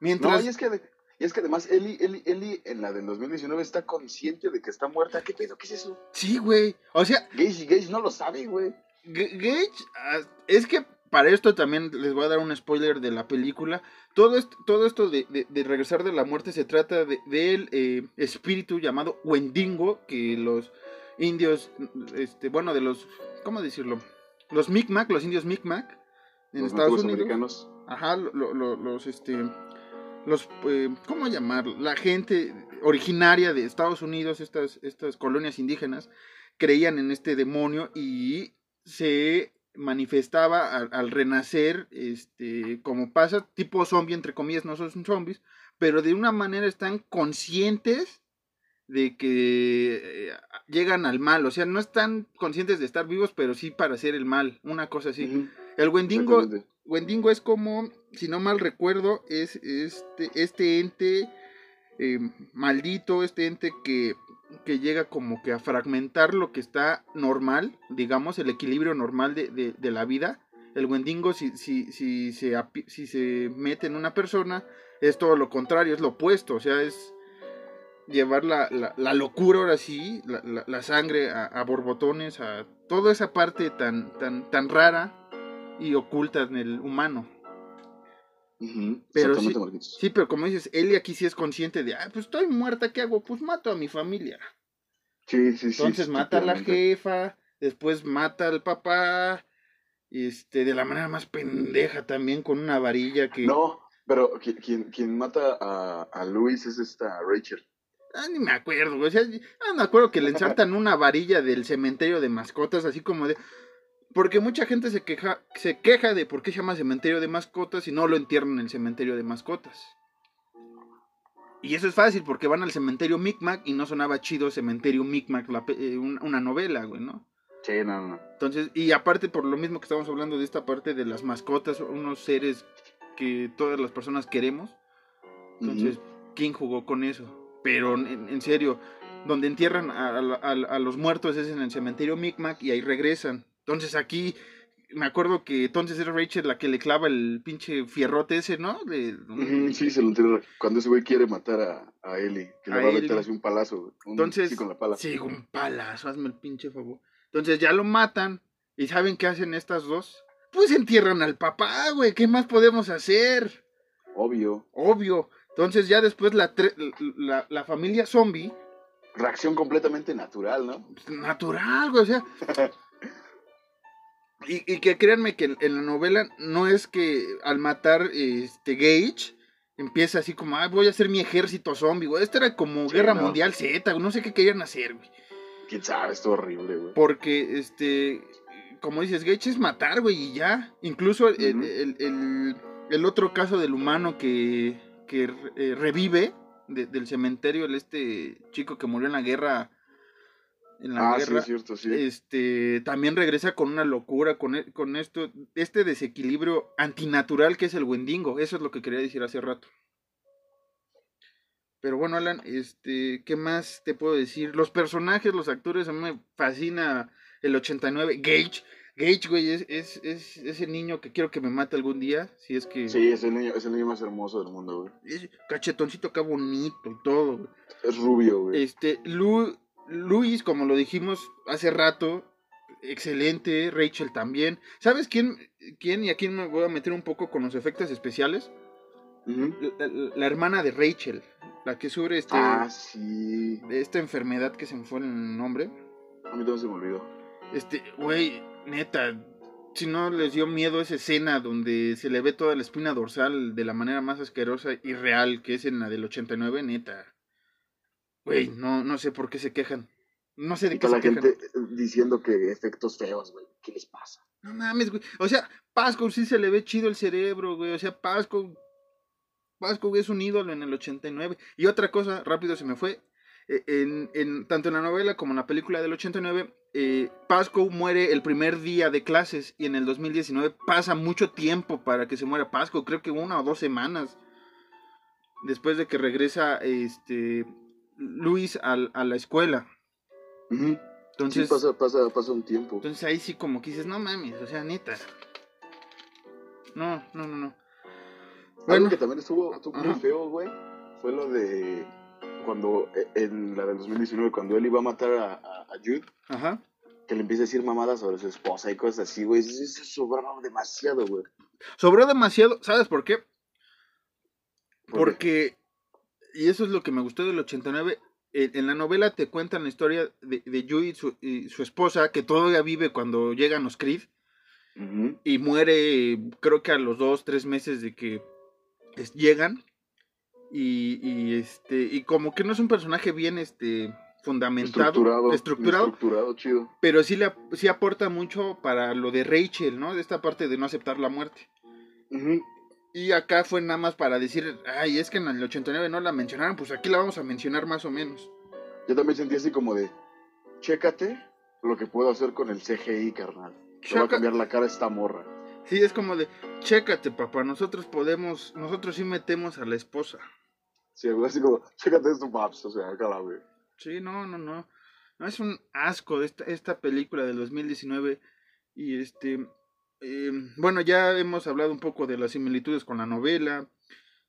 Mientras. No, y es que, y es que además Eli, Eli, Eli en la del 2019 está consciente de que está muerta. ¿Qué pedo? ¿Qué es eso? Sí, güey. O sea, Gage, Gage no lo sabe, güey. Gage, ah, es que para esto también les voy a dar un spoiler de la película. Todo esto, todo esto de, de- de regresar de la muerte se trata de- del eh, espíritu llamado Wendigo, que los indios, este, bueno, de los, ¿cómo decirlo? Los Micmac, los indios Micmac en Los Estados Unidos. americanos. Ajá, lo- lo- lo- los, este, los, eh, ¿cómo llamarlo? La gente originaria de Estados Unidos, estas, estas colonias indígenas, creían en este demonio y se manifestaba al, al renacer, este, como pasa, tipo zombie, entre comillas, no son zombies, pero de una manera están conscientes de que eh, llegan al mal, o sea, no están conscientes de estar vivos, pero sí para hacer el mal, una cosa así. El Wendigo. Wendigo es como, si no mal recuerdo, es este, este ente eh, maldito, este ente que, que llega como que a fragmentar lo que está normal, digamos, el equilibrio normal de, de- la vida. El Wendigo, si, si, si, se, si se mete en una persona, es todo lo contrario, es lo opuesto, o sea, es llevar la, la- la locura ahora sí, la, la- la sangre a, a borbotones, a toda esa parte tan, tan, tan rara y oculta en el humano. Pero sí-. Sí, pero como dices, Ellie aquí sí es consciente de, ah, pues estoy muerta, ¿qué hago? Pues mato a mi familia. Sí, sí, sí. Entonces mata a la jefa, después mata al papá, este, de la manera más pendeja también, con una varilla que... No, pero qui- quien, quien mata a, a Luis es esta Rachel. Ah, ni me acuerdo, güey, o sea, ah, me acuerdo que le ensartan una varilla del cementerio de mascotas, así como de... Porque mucha gente se queja, se queja de por qué se llama cementerio de mascotas y no lo entierran en el cementerio de mascotas. Y eso es fácil, porque van al cementerio Micmac y no sonaba chido cementerio Micmac, eh, un- una novela, güey, ¿no? Sí, no, no. Entonces, y aparte por lo mismo que estamos hablando de esta parte de las mascotas, unos seres que todas las personas queremos, entonces, ¿quién jugó con eso? Pero en, en serio, donde entierran a, a- a- a los muertos es en el cementerio Micmac y ahí regresan. Entonces aquí, me acuerdo que entonces es Rachel la que le clava el pinche fierrote ese, ¿no? De- sí, se lo entierra. Cuando ese güey quiere matar a, a Ellie, que le A va a meter así un palazo. un- Entonces, sí, con la pala. sí, un palazo, hazme el pinche favor. Entonces ya lo matan y ¿saben qué hacen estas dos? Pues entierran al papá, güey, ¿qué más podemos hacer? Obvio. Obvio. Entonces ya después la, tre- la, la familia zombie, Reacción completamente natural, ¿no? natural, güey, o sea... Y, y que créanme que en, en la novela no es que al matar este Gage empieza así como, ah, voy a hacer mi ejército zombie, güey. Esto era como Sí, Guerra no. Mundial Z, no sé qué querían hacer, güey. Quién sabe, esto horrible, güey. Porque, este, como dices, Gage es matar, güey, y ya. Incluso el, el- el- el otro caso del humano que, que eh, revive de- del cementerio, el este chico que murió en la guerra. En la Ah, sí, es cierto, sí. Este también regresa con una locura, con, e- con esto, este desequilibrio antinatural que es el Wendigo. Eso es lo que quería decir hace rato. Pero bueno, Alan, este, ¿qué más te puedo decir? Los personajes, los actores, a mí me fascina el 89. Gage, Gage, güey, es, es, es ese niño que quiero que me mate algún día. Si es que. Sí, es el, niño, es el niño más hermoso del mundo, güey. Es cachetoncito acá bonito y todo, güey. Es rubio, güey. Este, Lu- Luis, como lo dijimos hace rato, excelente. Rachel también. ¿Sabes quién, quién y a quién me voy a meter un poco con los efectos especiales? La, la- la hermana de Rachel, la que sufre este, Ah, sí. de esta enfermedad que se me fue el nombre. A mí también se me olvidó. Este, güey, neta, si no les dio miedo esa escena donde se le ve toda la espina dorsal de la manera más asquerosa y real, que es en la del 89, neta. Güey, no, no sé por qué se quejan. No sé de Y qué se la quejan. gente eh, diciendo que efectos feos, güey. ¿Qué les pasa? No mames, güey. O sea, Pasco sí se le ve chido el cerebro, güey. O sea, Pasco. Pasco es un ídolo en el 89. Y otra cosa, rápido se me fue. eh, En, en- tanto en la novela como en la película del 89, eh, Pasco muere el primer día de clases y en el 2019 pasa mucho tiempo para que se muera Pasco, creo que una o dos semanas después de que regresa este Luis al- a, la escuela. Entonces, sí, pasa, pasa, pasa un tiempo. entonces ahí sí como que dices, no mames, o sea, neta. No, no, no, no. Algo Bueno, que también estuvo, estuvo muy feo, güey, fue lo de cuando, eh, en la del 2019, cuando él iba a matar a, a, a Jude, ajá. que le empieza a decir mamadas sobre su esposa y cosas así, güey. Eso, sobraba demasiado, güey. Sobró demasiado, ¿sabes por qué? ¿Por Porque, y eso es lo que me gustó del 89, en, en la novela te cuentan la historia de, de Yui y su, y su esposa, que todavía vive cuando llegan los Creed, y muere creo que a los dos, tres meses de que es- llegan, y, y, este, y como que no es un personaje bien este fundamentado, Estructurado. estructurado, Estructurado, chido. pero sí, le, sí aporta mucho para lo de Rachel, ¿no? De esta parte de no aceptar la muerte. Ujú. Y acá fue nada más para decir, ay, es que en el 89 no la mencionaron, pues aquí la vamos a mencionar más o menos. Yo también sentí así como de, chécate lo que puedo hacer con el CGI, carnal. Te va a cambiar la cara a esta morra. Sí, es como de, chécate, papá, nosotros podemos, nosotros sí metemos a la esposa. Sí, así como, chécate esto, paps. O sea, acá la güey. Sí, no, no, no. No es un asco esta, esta película del 2019. Y este, eh, bueno, ya hemos hablado un poco de las similitudes con la novela,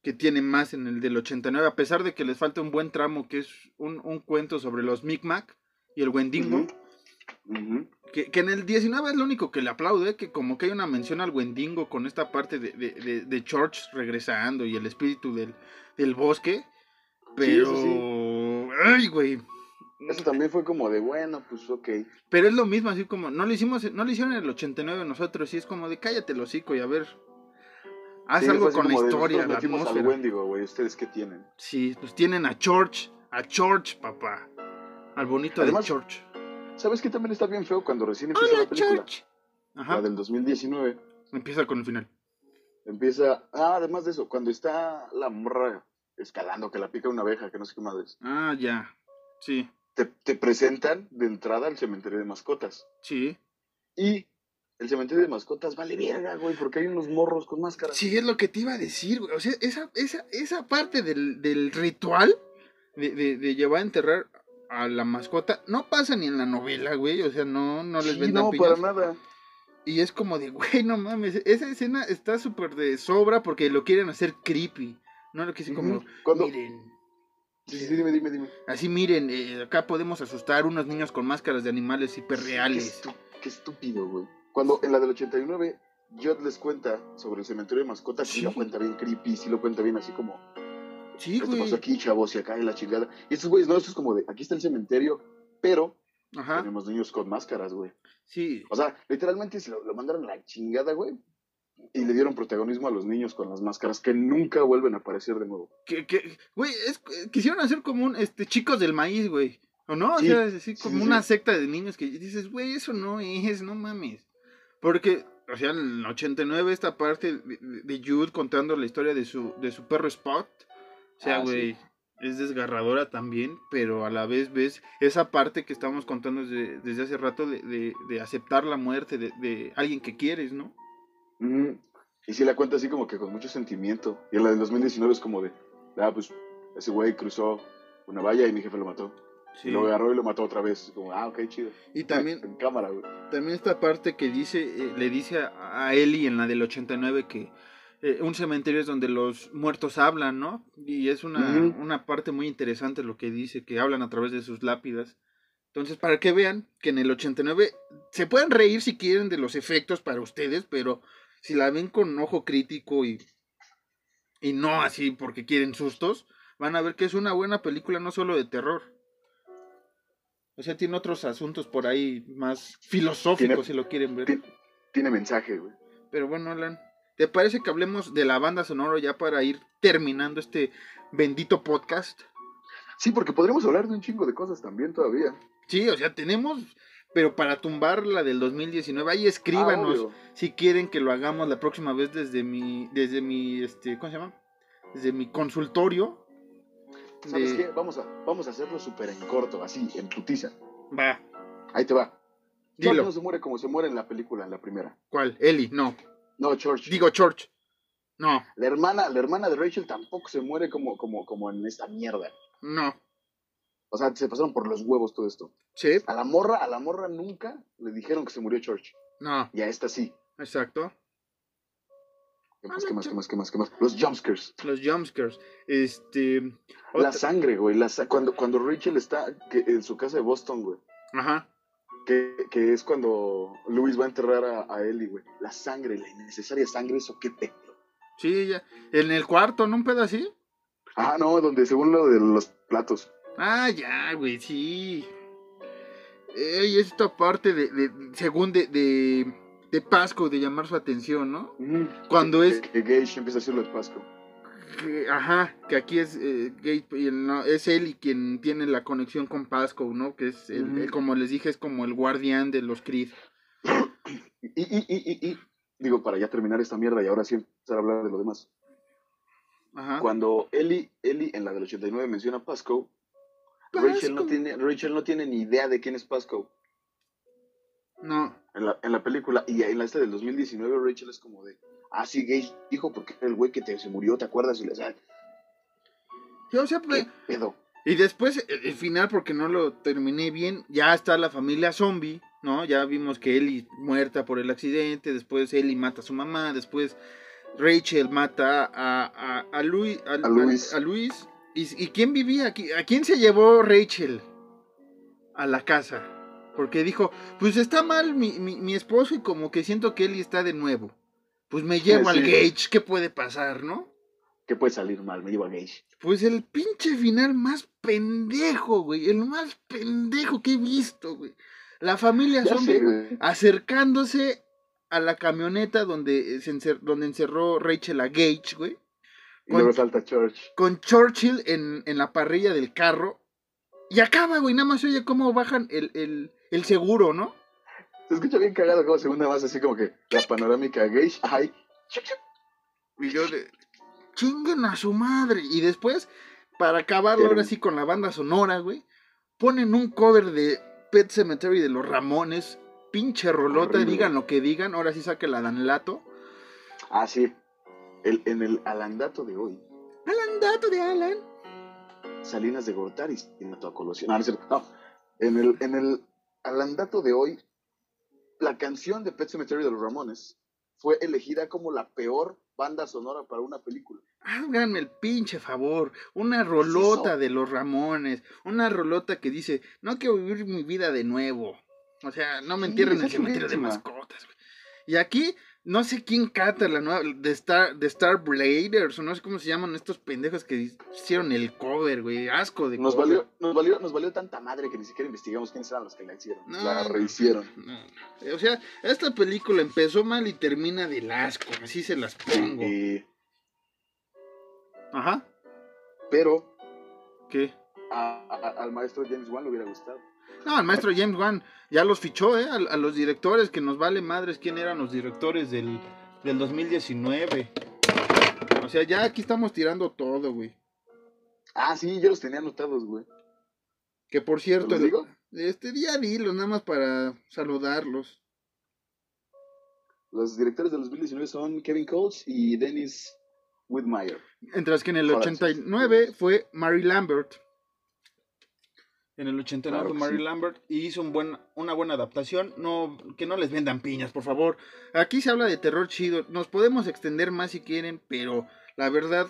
que tiene más en el del 89, a pesar de que les falta un buen tramo, que es un, un cuento sobre los Micmac y el Wendigo. Que, que en el 19 es lo único que le aplaude, que como que hay una mención al Wendigo con esta parte de, de, de, de George regresando y el espíritu del, del bosque. Pero... sí. Ay, güey. Eso también fue como de, bueno, pues ok. Pero es lo mismo, así como, no lo hicimos, no lo hicieron en el 89 nosotros, y es como de cállate el hocico y a ver, haz Sí, algo con la historia, la metimos al atmósfera. Wendigo, güey. ¿Ustedes qué tienen? Sí, pues tienen a George, a George, papá, al bonito Además, de George. ¿Sabes qué también está bien feo cuando recién empieza Hola, la película? George. Ajá, La del 2019. empieza con el final. Empieza. Ah, además de eso, cuando está la morra escalando, que la pica una abeja, que no sé qué madres. Ah, ya, sí, Te, te presentan de entrada al cementerio de mascotas. sí. Y el cementerio de mascotas vale verga, güey, porque hay unos morros con máscaras. Sí, es lo que te iba a decir, güey. O sea, esa, esa, esa parte del, del ritual de, de, de llevar a enterrar a la mascota no pasa ni en la novela, güey. O sea, no, no les Sí, vendan no, para nada. Y es como de, güey, no mames. Esa escena está súper de sobra porque lo quieren hacer creepy. No lo que como. Cuando... miren. Sí, sí, dime, dime, dime. Así miren, eh, acá podemos asustar unos niños con máscaras de animales Qué, hiperreales. estu- qué estúpido, güey. Cuando en la del 89, Jod les cuenta sobre el cementerio de mascotas, sí lo cuenta bien creepy, sí lo cuenta bien así como, Sí, ¿qué güey. pasó aquí, chavos? Y acá y la chingada. Y estos güeyes, no, esto es como de, aquí está el cementerio, pero Ajá. tenemos niños con máscaras, güey. Sí. O sea, literalmente se lo, lo mandaron a la chingada, güey. Y le dieron protagonismo a los niños con las máscaras que nunca vuelven a aparecer de nuevo. Que, que, güey, es, quisieron hacer como un, este, chicos del maíz, güey. ¿O no? Sí, o sea, es así sí, como sí, una secta de niños que dices, güey, eso no es, no mames. Porque, o sea, en el 89 esta parte de, de- de Jude contando la historia de su, de su perro Spot. O sea, Ah, güey, es desgarradora también, pero a la vez ves esa parte que estamos contando desde, desde hace rato de, de, de aceptar la muerte de, de alguien que quieres, ¿no? Ujú. Y sí la cuenta así como que con mucho sentimiento. Y en la del 2019 es como de, ah, pues ese güey cruzó una valla y mi jefe lo mató. Sí. Y lo agarró y lo mató otra vez. Como, ah, ok, chido. Y también, En cámara, güey. También esta parte que dice, eh, le dice a, a Ellie en la del 89 que eh, un cementerio es donde los muertos hablan, ¿no? Y es una, una parte muy interesante lo que dice, que hablan a través de sus lápidas. Entonces, para que vean que en el 89 se pueden reír si quieren de los efectos para ustedes, pero si la ven con ojo crítico y, y no así porque quieren sustos, van a ver que es una buena película no solo de terror. O sea, tiene otros asuntos por ahí más filosóficos, Tiene- si lo quieren ver. Ti- Tiene mensaje, güey. Pero bueno, Alan, ¿te parece que hablemos de la banda sonora ya para ir terminando este bendito podcast? Sí, porque podríamos hablar de un chingo de cosas también todavía. Sí, o sea, tenemos, pero para tumbar la del 2019, ahí Ah, escríbanos obvio. si quieren que lo hagamos la próxima vez desde mi, desde mi, este, ¿cómo se llama? Desde mi consultorio. ¿Sabes de- qué? Vamos a, vamos a hacerlo súper en corto, así, en putiza. Va, Ahí te va. George dilo. no se muere como se muere en la película, en la primera. ¿Cuál? Eli, no. No, George. Digo, George. No, La hermana, la hermana de Rachel tampoco se muere como, como, como en esta mierda. no. O sea, se pasaron por los huevos todo esto. Sí, A la morra, a la morra nunca le dijeron que se murió George. no, Y a esta sí. exacto. ¿Qué más, qué más, qué más, qué más, qué más? Los jumpscares. Los jumpscares. Este. La sangre, güey. La sa- cuando, cuando Rachel está que- en su casa de Boston, güey. Ajá. Que, que es cuando Luis va a enterrar a, a Ellie, güey. La sangre, la innecesaria sangre, eso qué pedo. Sí, ya. En el cuarto, ¿no? Un pedo así. Ah, no, donde según lo de los platos. Ah, ya, güey, sí. Ey, esta parte de, de según de, de, de Pasco, de llamar su atención, ¿no? Cuando Que- es- Que, que Gage empieza a hacerlo de Pasco. Que- ajá, que aquí es eh, Gage, y no, es él y quien tiene la conexión con Pasco, ¿no? Que es, el- como les dije, es como el guardián de los Creed. Y, y, y, y, y, digo, para ya terminar esta mierda y ahora sí empezar a hablar de lo demás. Ajá. Cuando Ellie, Ellie en la del 89 menciona a Pasco, Rachel no, tiene, Rachel no tiene ni idea de quién es Pasco No, en la, en la película. Y en la esta del 2019 Rachel es como de, ah, sí, Gage dijo porque era el güey que te, se murió, ¿te acuerdas? Y le dice, yo o sea, pues, ¿qué pedo? Y después, el, el final, porque no lo terminé bien, ya está la familia zombie, ¿no? Ya vimos que Ellie muerta por el accidente, después Ellie mata a su mamá, después Rachel mata a, a, a, Luis, a, A Luis. a- a Luis. ¿Y, y quién vivía aquí? ¿A quién se llevó Rachel a la casa? Porque dijo, pues está mal mi, mi, mi esposo y como que siento que Ellie está de nuevo. Pues me llevo al Sí. Gage, ¿qué puede pasar, no? ¿Qué puede salir mal? Me llevo a Gage. Pues el pinche final más pendejo, güey. El más pendejo que he visto, güey. La familia Ya zombie sé, acercándose a la camioneta donde, se encer- donde encerró Rachel a Gage, güey. Y luego salta Church. Con Churchill en, en la parrilla del carro. Y acaba, güey. Nada más se oye cómo bajan el, el, el seguro, ¿no? Se escucha bien cagado como segunda más así como que la panorámica Gage. Ay. Y yo de... Chinguen a su madre. Y después, para acabarlo ahora sí con la banda sonora, güey, ponen un cover de Pet Cemetery de los Ramones. Pinche rolota, Horrible. digan lo que digan. Ahora sí saque la Danlato. Ah, sí. El, en el alandato de hoy, Alan, dato de Alan. Salinas de Gortari y mató a Colosio. No. En el, en el alandato de hoy, la canción de Pet Cemetery de los Ramones fue elegida como la peor banda sonora para una película. Háganme el pinche favor. Una rolota de los Ramones. Una rolota que dice, no quiero vivir mi vida de nuevo. O sea, no me Sí, entierren en el cementerio de mascotas. Y aquí, no sé quién cata la nueva, de Star, de Star Bladers, o no sé cómo se llaman estos pendejos que hicieron el cover, güey. Asco de Nos cover. valió, nos, valió, nos valió tanta madre que ni siquiera investigamos quiénes eran los que la hicieron. No, la no. rehicieron. No, O sea, esta película empezó mal y termina del asco. Así se las pongo. Eh, Ajá. pero ¿Qué? a- a- al maestro James Wan le hubiera gustado. No, el maestro James Wan ya los fichó, ¿eh? A, a los directores, que nos vale madres quién eran los directores del, del 2019. O sea, ya aquí estamos tirando todo, güey. Ah, sí, yo los tenía anotados, güey. Que por cierto, ¿Te los digo? este día dilo, nada más para saludarlos. Los directores del 2019 son Kevin Coles y Dennis Whitmire. Mientras que en el Joder, 89 fue Mary Lambert. En el 89 Claro Mary sí. Lambert y hizo un buen, una buena adaptación. No, que no les vendan piñas, por favor. Aquí se habla de terror chido. Nos podemos extender más si quieren, pero la verdad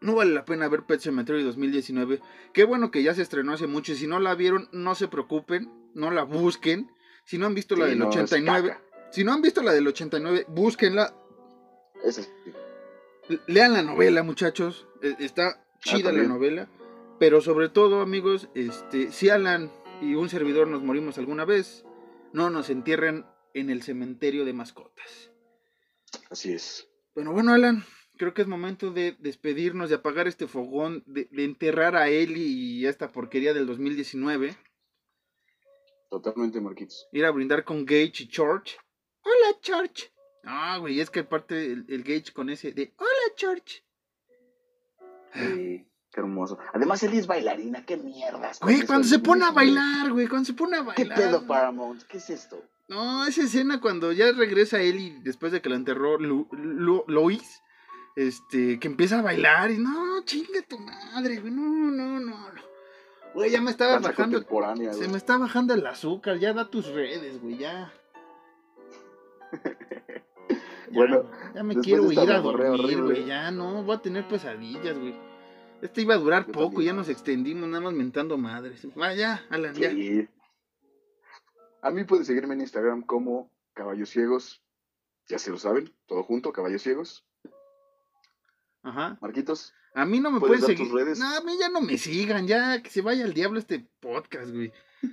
no vale la pena ver Pet Cemetery 2019. Qué bueno que ya se estrenó hace mucho. Y si no la vieron, no se preocupen, no la busquen. Si no han visto la Sí, del no, es 89, caca. si no han visto la del 89, búsquenla. L- Lean la novela, muchachos. E- Está chida la novela. Pero sobre todo, amigos, este, si Alan y un servidor nos morimos alguna vez, no nos entierren en el cementerio de mascotas. Así es. Bueno, bueno, Alan, creo que es momento de despedirnos, de apagar este fogón, de, de enterrar a Eli y a esta porquería del 2019. Totalmente, Marquitos. Ir a brindar con Gage y George. Hola, George. Ah, güey, es que aparte el, el Gage con ese de Hola, George. Sí, qué hermoso. Además, Ellie es bailarina. Qué mierdas. Güey, cuando se pone a 2019. bailar, güey, cuando se pone a ¿Qué bailar. pedo, Paramount? ¿Qué es esto? No, esa escena cuando ya regresa él y después de que lo enterró Lu- Lu- Lois, este, que empieza a bailar y no, chinga tu madre, güey, no, no, no. no. Güey, ya me estaba bajando, se güey. me está bajando el azúcar, ya da tus redes, güey, ya. bueno, Ya me quiero ir a dormir, güey. Ya no, voy a tener pesadillas, güey. Este iba a durar Yo poco, también. ya nos extendimos, nada más mentando madres. Ah, ya, Alan, ya. Sí. A mí pueden seguirme en Instagram como Caballos Ciegos. Ya se lo saben, todo junto, Caballos Ciegos. Ajá. Marquitos, A mí no me ¿Puedes pueden seguir. redes? No, a mí ya no me sigan, ya que se vaya al diablo este podcast, güey.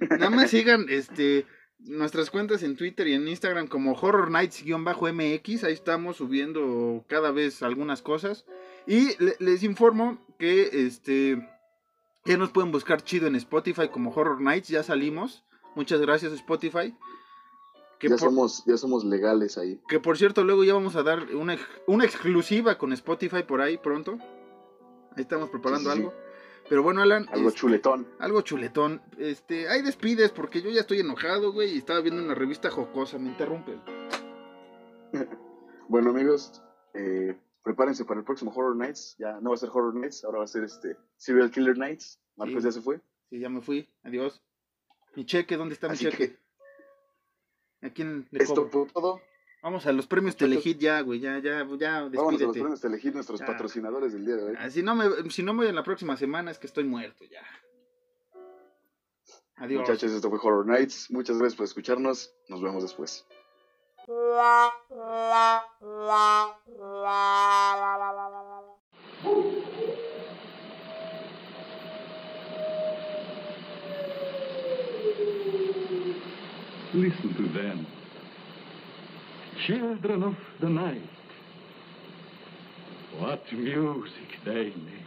Nada más sigan este nuestras cuentas en Twitter y en Instagram como Horror Nights-MX. Ahí estamos subiendo cada vez algunas cosas. Y le- les informo que este ya nos pueden buscar chido en Spotify como Horror Nights. Ya salimos. Muchas gracias, Spotify. Que ya, por- somos, ya somos legales ahí. que por cierto, luego ya vamos a dar una, una exclusiva con Spotify por ahí pronto. Ahí estamos preparando Sí, sí, sí. Pero bueno, Alan, Algo este, chuletón. algo chuletón. Este, ahí despides porque yo ya estoy enojado, güey, y estaba viendo una revista jocosa, me interrumpes. Bueno, amigos, eh, prepárense para el próximo Horror Nights. Ya no va a ser Horror Nights, ahora va a ser este Serial Killer Nights. Marcos Sí. ya se fue. Sí, ya me fui, adiós. Mi cheque, ¿dónde está mi Así cheque? que ¿A quién le esto cobro? fue todo. Vamos a los premios. Telehit ya, güey, ya, ya, ya, Vámonos a los despídete. premios de elegir nuestros Ya. patrocinadores del día de hoy. Ah, si, no me, si no me voy en la próxima semana es que estoy muerto ya. Adiós. Muchachos, esto fue Horror Nights. Muchas gracias por escucharnos. Nos vemos después. Listen to them. Children of the night. What music they make.